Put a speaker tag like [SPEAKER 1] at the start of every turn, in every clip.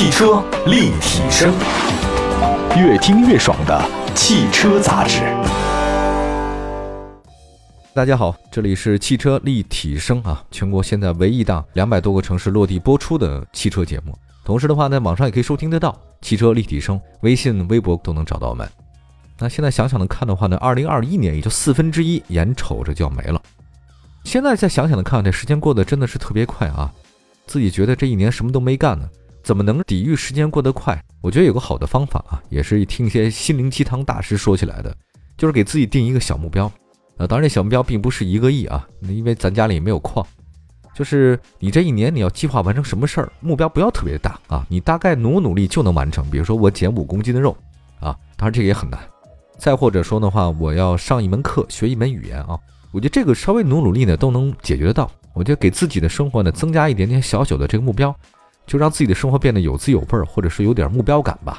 [SPEAKER 1] 汽车立体声，越听越爽的汽车杂志。
[SPEAKER 2] 大家好，这里是汽车立体声啊，全国现在唯一档两百多个城市落地播出的汽车节目。同时的话，在网上也可以收听得到。汽车立体声，微信、微博都能找到我们。那现在想想的看的话呢，二零二一年也就四分之一，眼瞅着就要没了。现在再想想的看，这时间过得真的是特别快啊！自己觉得这一年什么都没干呢，怎么能抵御时间过得快？我觉得有个好的方法啊，也是听一些心灵鸡汤大师说起来的，就是给自己定一个小目标。呃，当然这小目标并不是一个亿啊，因为咱家里也没有矿。就是你这一年你要计划完成什么事儿，目标不要特别大啊，你大概努努力就能完成。比如说我减五公斤的肉啊，当然这个也很难。再或者说的话，我要上一门课，学一门语言啊，我觉得这个稍微努努力呢都能解决得到。我觉得给自己的生活呢增加一点点小小的这个目标，就让自己的生活变得有滋有味儿，或者是有点目标感吧。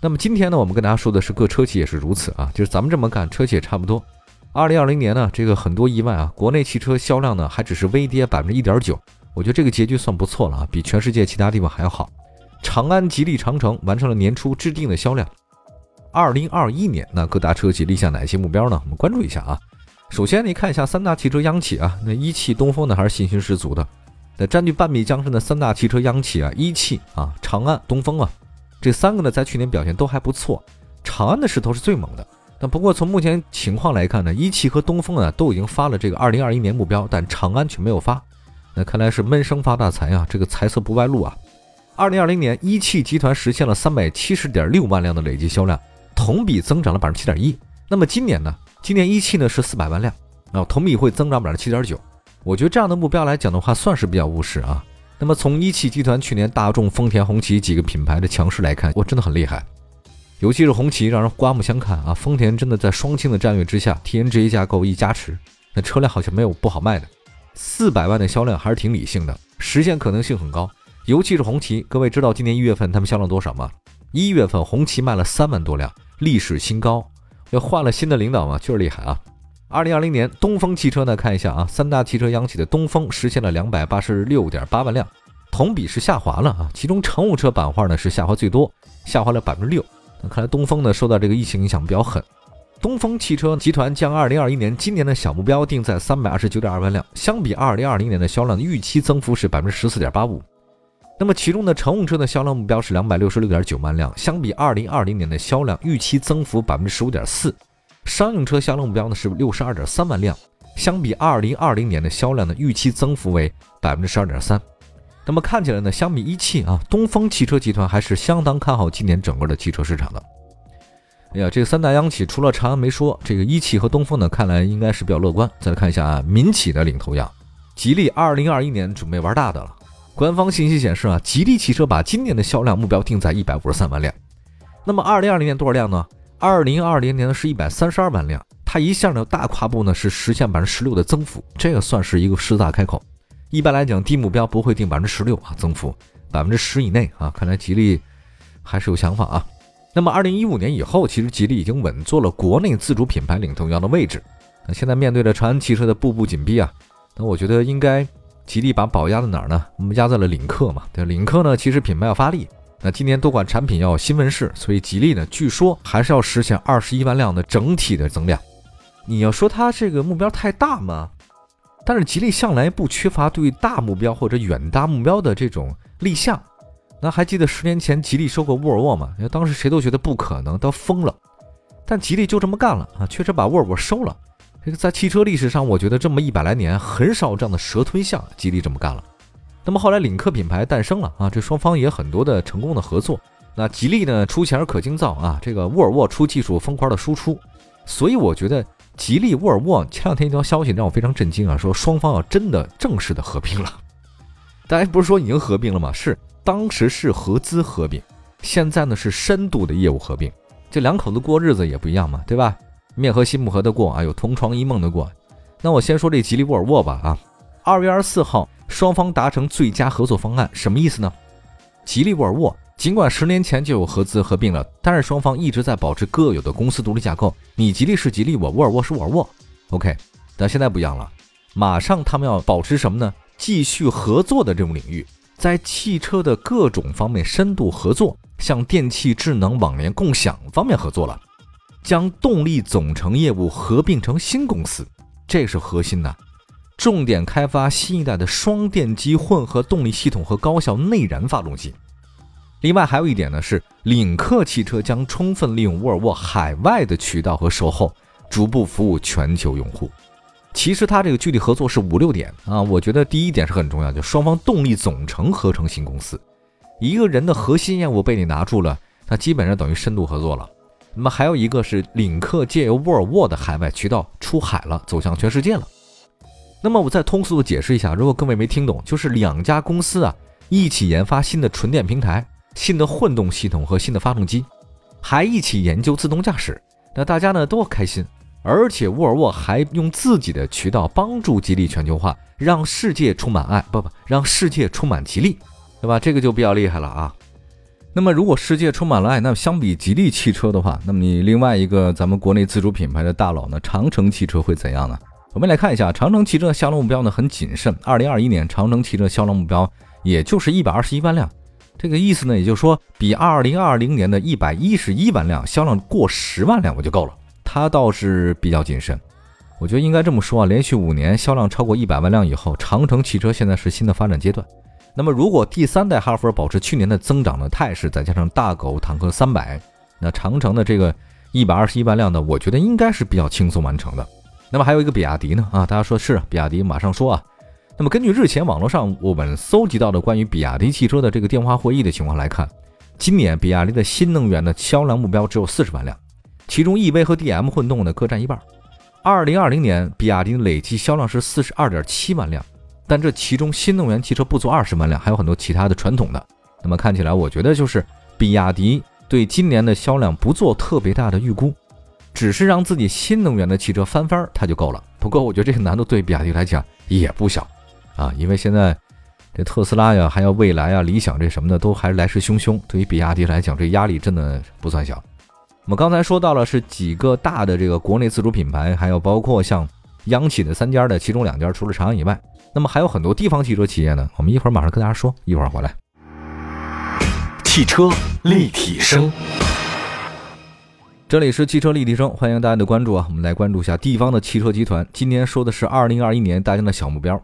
[SPEAKER 2] 那么今天呢，我们跟大家说的是各车企也是如此啊，就是咱们这么干，车企也差不多。二零二零年呢，这个很多意外啊，国内汽车销量呢还只是微跌百分之一点九，我觉得这个结局算不错了啊，比全世界其他地方还要好。长安、吉利、长城完成了年初制定的销量。二零二一年，那各大车企立下哪些目标呢？我们关注一下啊。首先，你看一下三大汽车央企啊，那一汽、东风呢还是信心十足的。那占据半壁江山的三大汽车央企啊，一汽啊、长安、东风啊，这三个呢在去年表现都还不错。长安的势头是最猛的。那不过从目前情况来看呢，一汽和东风啊都已经发了这个二零二一年目标，但长安却没有发。那看来是闷声发大财啊，这个财色不外露啊。二零二零年，一汽集团实现了三百七十点六万辆的累计销量。同比增长了百分之七点一。那么今年呢？今年一汽呢是四百万辆，啊，同比会增长百分之七点九。我觉得这样的目标来讲的话，算是比较务实啊。那么从一汽集团去年大众、丰田、红旗几个品牌的强势来看，我真的很厉害。尤其是红旗让人刮目相看啊。丰田真的在双擎的战略之下，TNGA 架构一加持，那车辆好像没有不好卖的。四百万的销量还是挺理性的，实现可能性很高。尤其是红旗，各位知道今年一月份他们销量多少吗？一月份红旗卖了三万多辆。历史新高，要换了新的领导嘛，就是厉害啊！二零二零年，东风汽车呢，看一下啊，三大汽车央企的东风实现了两百八十六点八万辆，同比是下滑了啊。其中乘务车板块呢是下滑最多，下滑了百分之六。那看来东风呢受到这个疫情影响比较狠。东风汽车集团将二零二一年今年的小目标定在三百二十九点二万辆，相比二零二零年的销量预期增幅是百分之十四点八五。那么其中的乘用车的销量目标是两百六十六点九万辆，相比二零二零年的销量预期增幅百分之十五点四。商用车销量目标呢是六十二点三万辆，相比二零二零年的销量呢预期增幅为百分之十二点三。那么看起来呢，相比一汽啊，东风汽车集团还是相当看好今年整个的汽车市场的。哎呀，这三大央企除了长安没说，这个一汽和东风呢，看来应该是比较乐观。再来看一下啊民企的领头羊，吉利二零二一年准备玩大的了。官方信息显示啊，吉利汽车把今年的销量目标定在一百五十三万辆。那么二零二零年多少辆呢？二零二零年呢是一百三十二万辆。它一下呢大跨步呢是实现百分之十六的增幅，这个算是一个狮子大开口。一般来讲，低目标不会定百分之十六啊，增幅百分之十以内啊。看来吉利还是有想法啊。那么二零一五年以后，其实吉利已经稳坐了国内自主品牌领头羊的位置。那现在面对着长安汽车的步步紧逼啊，那我觉得应该。吉利把宝压在哪儿呢？我们压在了领克嘛。对，领克呢，其实品牌要发力。那今年多款产品要有新问世，所以吉利呢，据说还是要实现二十一万辆的整体的增量。你要说它这个目标太大吗？但是吉利向来不缺乏对大目标或者远大目标的这种立项。那还记得十年前吉利收购沃尔沃吗？因为当时谁都觉得不可能，都疯了。但吉利就这么干了啊，确实把沃尔沃收了。这个在汽车历史上，我觉得这么一百来年很少这样的蛇吞象，吉利这么干了。那么后来领克品牌诞生了啊，这双方也很多的成功的合作。那吉利呢出钱可精造啊，这个沃尔沃出技术疯狂的输出。所以我觉得吉利沃尔沃前两天一条消息让我非常震惊啊，说双方要真的正式的合并了。大家不是说已经合并了吗？是当时是合资合并，现在呢是深度的业务合并。这两口子过日子也不一样嘛，对吧？面和心不和的过啊，有同床异梦的过。那我先说这吉利沃尔沃吧啊，二月二十四号，双方达成最佳合作方案，什么意思呢？吉利沃尔沃尽管十年前就有合资合并了，但是双方一直在保持各有的公司独立架构。你吉利是吉利，我沃尔沃是沃尔沃，OK。但现在不一样了，马上他们要保持什么呢？继续合作的这种领域，在汽车的各种方面深度合作，向电气智能网联共享方面合作了，将动力总成业务合并成新公司，这是核心的，重点开发新一代的双电机混合动力系统和高效内燃发动机。另外还有一点呢，是领克汽车将充分利用沃尔沃海外的渠道和售后，逐步服务全球用户。其实它这个具体合作是五六点啊，我觉得第一点是很重要，就双方动力总成合成新公司，一个人的核心业务被你拿住了，那基本上等于深度合作了。那么还有一个是领克借由沃尔沃的海外渠道出海了，走向全世界了。那么我再通俗的解释一下，如果各位没听懂，就是两家公司啊一起研发新的纯电平台。新的混动系统和新的发动机，还一起研究自动驾驶，那大家呢都开心。而且沃尔沃还用自己的渠道帮助吉利全球化，让世界充满爱，不不，让世界充满吉利，对吧？这个就比较厉害了啊。那么如果世界充满了爱，那相比吉利汽车的话，那么你另外一个咱们国内自主品牌的大佬呢，长城汽车会怎样呢？我们来看一下，长城汽车的销量目标呢很谨慎，二零二一年长城汽车销量目标也就是一百二十一万辆。这个意思呢，也就是说，比二零二零年的一百一十一万辆销量过十万辆我就够了。它倒是比较谨慎，我觉得应该这么说啊，连续五年销量超过一百万辆以后，长城汽车现在是新的发展阶段。那么，如果第三代哈弗保持去年的增长的态势，再加上大狗坦克三百，那长城的这个一百二十一万辆呢，我觉得应该是比较轻松完成的。那么还有一个比亚迪呢，啊，大家说是比亚迪，马上说啊。那么根据日前网络上我们搜集到的关于比亚迪汽车的这个电话会议的情况来看，今年比亚迪的新能源的销量目标只有四十万辆，其中 EV 和 DM 混动呢各占一半。二零二零年比亚迪累计销量是四十二点七万辆，但这其中新能源汽车不足二十万辆，还有很多其他的传统的。那么看起来，我觉得就是比亚迪对今年的销量不做特别大的预估，只是让自己新能源的汽车翻番它就够了。不过我觉得这个难度对比亚迪来讲也不小。啊，因为现在这特斯拉呀，还有蔚来啊、理想这什么的，都还是来势汹汹。对于比亚迪来讲，这压力真的不算小。我们刚才说到了是几个大的这个国内自主品牌，还有包括像央企的三家的，其中两家除了长安以外，那么还有很多地方汽车企业呢。我们一会儿马上跟大家说，一会儿回来。
[SPEAKER 1] 汽车立体声，
[SPEAKER 2] 这里是汽车立体声，欢迎大家的关注啊！我们来关注一下地方的汽车集团。今天说的是二零二一年大家的小目标。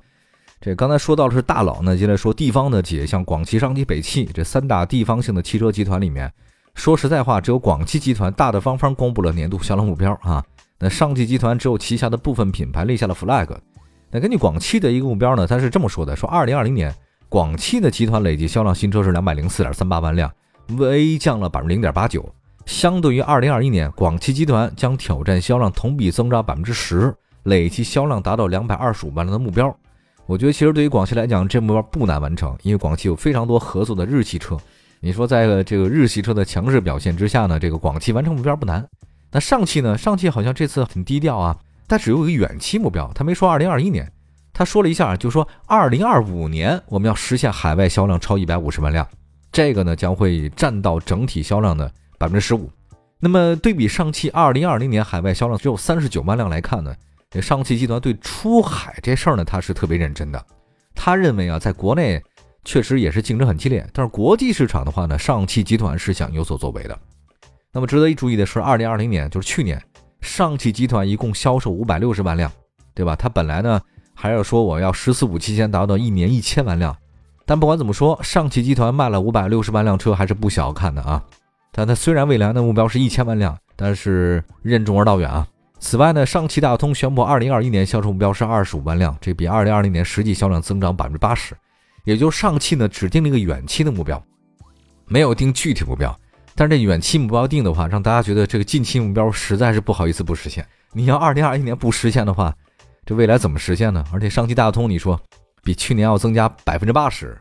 [SPEAKER 2] 这刚才说到的是大佬呢，接着说地方的企业，像广汽、上汽、北汽这三大地方性的汽车集团里面，说实在话，只有广汽集团大大方方公布了年度销量目标啊。那上汽集团只有旗下的部分品牌立下了 flag。那根据广汽的一个目标呢，它是这么说的：说二零二零年广汽的集团累计销量新车是两百零四点三八万辆，微降了百分之零点八九。相对于二零二一年，广汽集团将挑战销量同比增长百分之十，累计销量达到两百二十五万辆的目标。我觉得其实对于广汽来讲，这目标不难完成，因为广汽有非常多合作的日系车。你说在这个日系车的强势表现之下呢，这个广汽完成目标不难。那上汽呢？上汽好像这次很低调啊，它只有一个远期目标，它没说二零二一年，他说了一下，就说二零二五年我们要实现海外销量超一百五十万辆，这个呢将会占到整体销量的百分之十五。那么对比上汽二零二零年海外销量只有三十九万辆来看呢？这上汽集团对出海这事儿呢，他是特别认真的。他认为啊，在国内确实也是竞争很激烈，但是国际市场的话呢，上汽集团是想有所作为的。那么值得一注意的是，二零二零年就是去年，上汽集团一共销售五百六十万辆，对吧？他本来呢还要说我要“十四五”期间达到一年一千万辆，但不管怎么说，上汽集团卖了五百六十万辆车还是不小看的啊。但它虽然未来的目标是一千万辆，但是任重而道远啊。此外呢，上汽大通宣布，二零二一年销售目标是二十五万辆，这比二零二零年实际销量增长百分之八十。也就上汽呢，只定了一个远期的目标，没有定具体目标。但是这远期目标定的话，让大家觉得这个近期目标实在是不好意思不实现。你要二零二一年不实现的话，这未来怎么实现呢？而且上汽大通，你说比去年要增加百分之八十，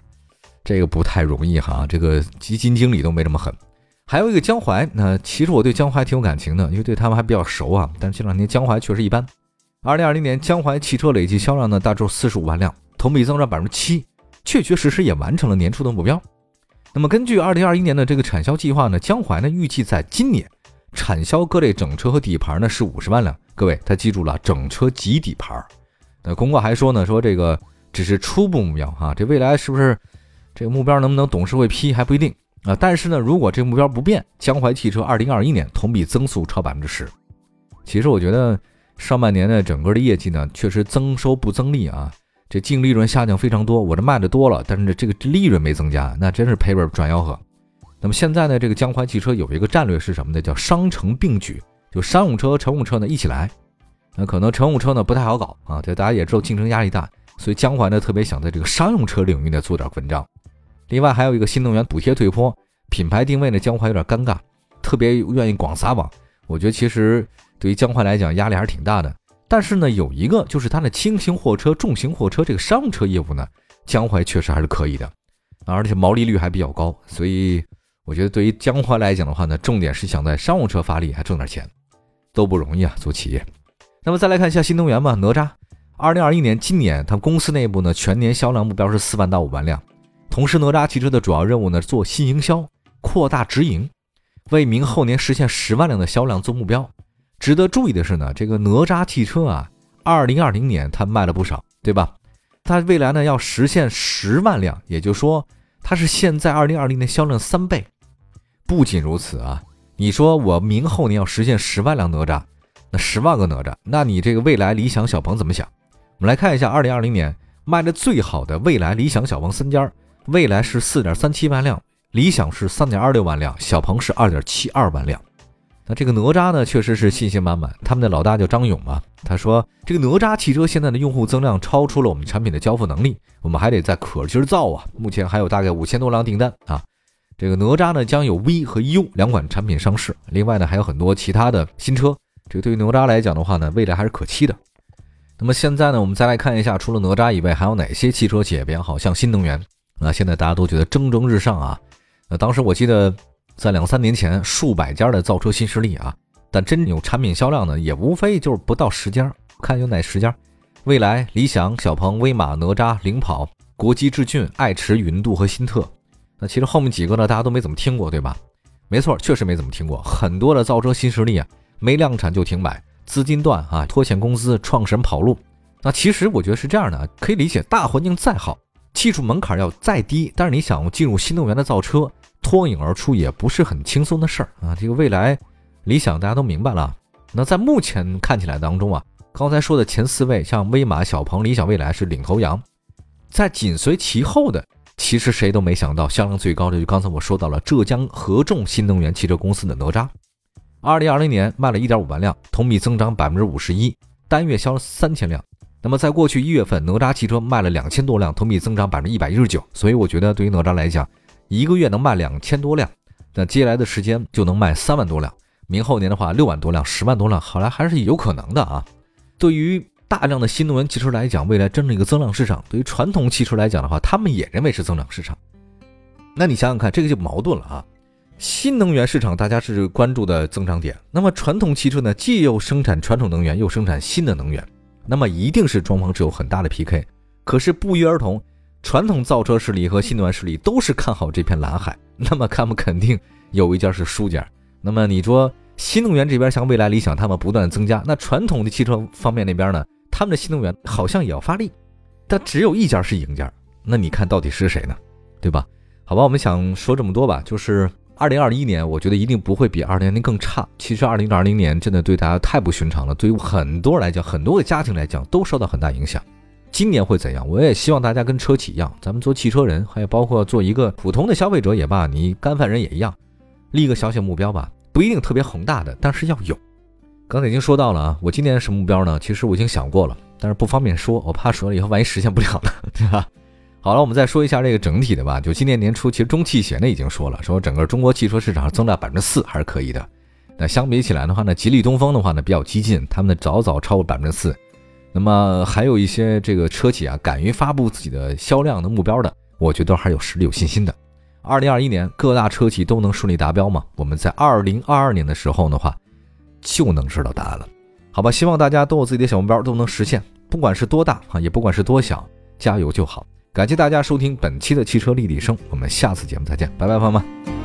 [SPEAKER 2] 这个不太容易哈。这个基金经理都没这么狠。还有一个江淮，那其实我对江淮挺有感情的，因为对他们还比较熟啊。但是这两年江淮确实一般。二零二零年江淮汽车累计销量呢，大致四十五万辆，同比增长百分之七，确确实实也完成了年初的目标。那么根据二零二一年的这个产销计划呢，江淮呢预计在今年产销各类整车和底盘呢是五十万辆。各位他记住了，整车及底盘。那公告还说呢，说这个只是初步目标啊，这未来是不是？这个目标能不能董事会批还不一定啊。但是呢，如果这个目标不变，江淮汽车二零二一年同比增速超百分之十。其实我觉得上半年的整个的业绩呢，确实增收不增利啊，这净利润下降非常多。我这卖的多了，但是这个利润没增加，那真是赔本赚吆喝。那么现在呢，这个江淮汽车有一个战略是什么呢？叫商城并举，就商用车和、乘用车呢一起来。那可能乘用车呢不太好搞啊，这大家也知道竞争压力大，所以江淮呢特别想在这个商用车领域呢做点文章。另外还有一个新能源补贴退坡，品牌定位呢江淮有点尴尬，特别愿意广撒网。我觉得其实。对于江淮来讲，压力还是挺大的。但是呢，有一个就是它的轻型货车、重型货车这个商用车业务呢，江淮确实还是可以的，而且毛利率还比较高。所以我觉得对于江淮来讲的话呢，重点是想在商用车发力，还挣点钱，都不容易啊，做企业。那么再来看一下新能源吧，哪吒，二零二一年今年它公司内部呢全年销量目标是四万到五万辆。同时，哪吒汽车的主要任务呢做新营销，扩大直营，为明后年实现十万辆的销量做目标。值得注意的是呢，这个哪吒汽车啊，二零二零年它卖了不少，对吧？它未来呢要实现十万辆，也就是说它是现在二零二零年销量三倍。不仅如此啊，你说我明后年要实现十万辆哪吒，那十万个哪吒，那你这个未来理想小鹏怎么想？我们来看一下二零二零年卖的最好的未来理想小鹏三家，未来是四点三七万辆，理想是三点二六万辆，小鹏是二点七二万辆。那这个哪吒呢，确实是信心满满。他们的老大叫张勇嘛，他说这个哪吒汽车现在的用户增量超出了我们产品的交付能力，我们还得再可劲儿造啊。目前还有大概五千多辆订单啊。这个哪吒呢将有 V 和 U 两款产品上市，另外呢还有很多其他的新车。这个对于哪吒来讲的话呢，未来还是可期的。那么现在呢，我们再来看一下，除了哪吒以外，还有哪些汽车企业比较好？像新能源那，现在大家都觉得蒸蒸日上啊。那当时我记得。在两三年前，数百家的造车新势力啊，但真有产品销量呢，也无非就是不到十家。看有哪十家？未来、理想、小鹏、威马、哪吒、领跑、国际致俊、爱驰、云度和新特。那其实后面几个呢，大家都没怎么听过，对吧？没错，确实没怎么听过。很多的造车新势力啊，没量产就停摆，资金断啊，拖欠工资，创始人跑路。那其实我觉得是这样的，可以理解，大环境再好，技术门槛要再低，但是你想进入新能源的造车。脱颖而出也不是很轻松的事儿啊！这个未来理想大家都明白了。那在目前看起来当中啊，刚才说的前四位，像威马、小鹏、理想、蔚来是领头羊，在紧随其后的，其实谁都没想到销量最高的，就刚才我说到了浙江合众新能源汽车公司的哪吒，二零二零年卖了一点五万辆，同比增长百分之五十一，单月销三千辆。那么在过去一月份，哪吒汽车卖了两千多辆，同比增长百分之一百一十九。所以我觉得对于哪吒来讲，一个月能卖两千多辆，那接下来的时间就能卖三万多辆。明后年的话，六万多辆、十万多辆，好来还是有可能的啊。对于大量的新能源汽车来讲，未来真是一个增长市场；对于传统汽车来讲的话，他们也认为是增长市场。那你想想看，这个就矛盾了啊。新能源市场大家是关注的增长点，那么传统汽车呢，既又生产传统能源，又生产新的能源，那么一定是双方是有很大的 PK。可是不约而同。传统造车势力和新能源势力都是看好这片蓝海，那么他们肯定有一家是输家。那么你说新能源这边像未来、理想，他们不断增加，那传统的汽车方面那边呢，他们的新能源好像也要发力，但只有一家是赢家。那你看到底是谁呢？对吧？好吧，我们想说这么多吧，就是二零二一年，我觉得一定不会比二零二零更差。其实二零二零年真的对大家太不寻常了，对于很多人来讲，很多个家庭来讲都受到很大影响。今年会怎样？我也希望大家跟车企一样，咱们做汽车人，还有包括做一个普通的消费者也罢，你干饭人也一样，立个小小目标吧，不一定特别宏大的，但是要有。刚才已经说到了啊，我今年什么目标呢？其实我已经想过了，但是不方便说，我怕说了以后万一实现不了了，对吧？好了，我们再说一下这个整体的吧。就今年年初，其实中汽协呢已经说了，说整个中国汽车市场增长百分之四还是可以的。那相比起来的话呢，吉利东风的话呢比较激进，他们的早早超过百分之四。那么还有一些这个车企啊，敢于发布自己的销量的目标的，我觉得还有实力、有信心的。二零二一年各大车企都能顺利达标吗？我们在二零二二年的时候的话，就能知道答案了。好吧，希望大家都有自己的小目标，都能实现，不管是多大啊，也不管是多小，加油就好。感谢大家收听本期的汽车立体声，我们下次节目再见，拜拜，朋友们。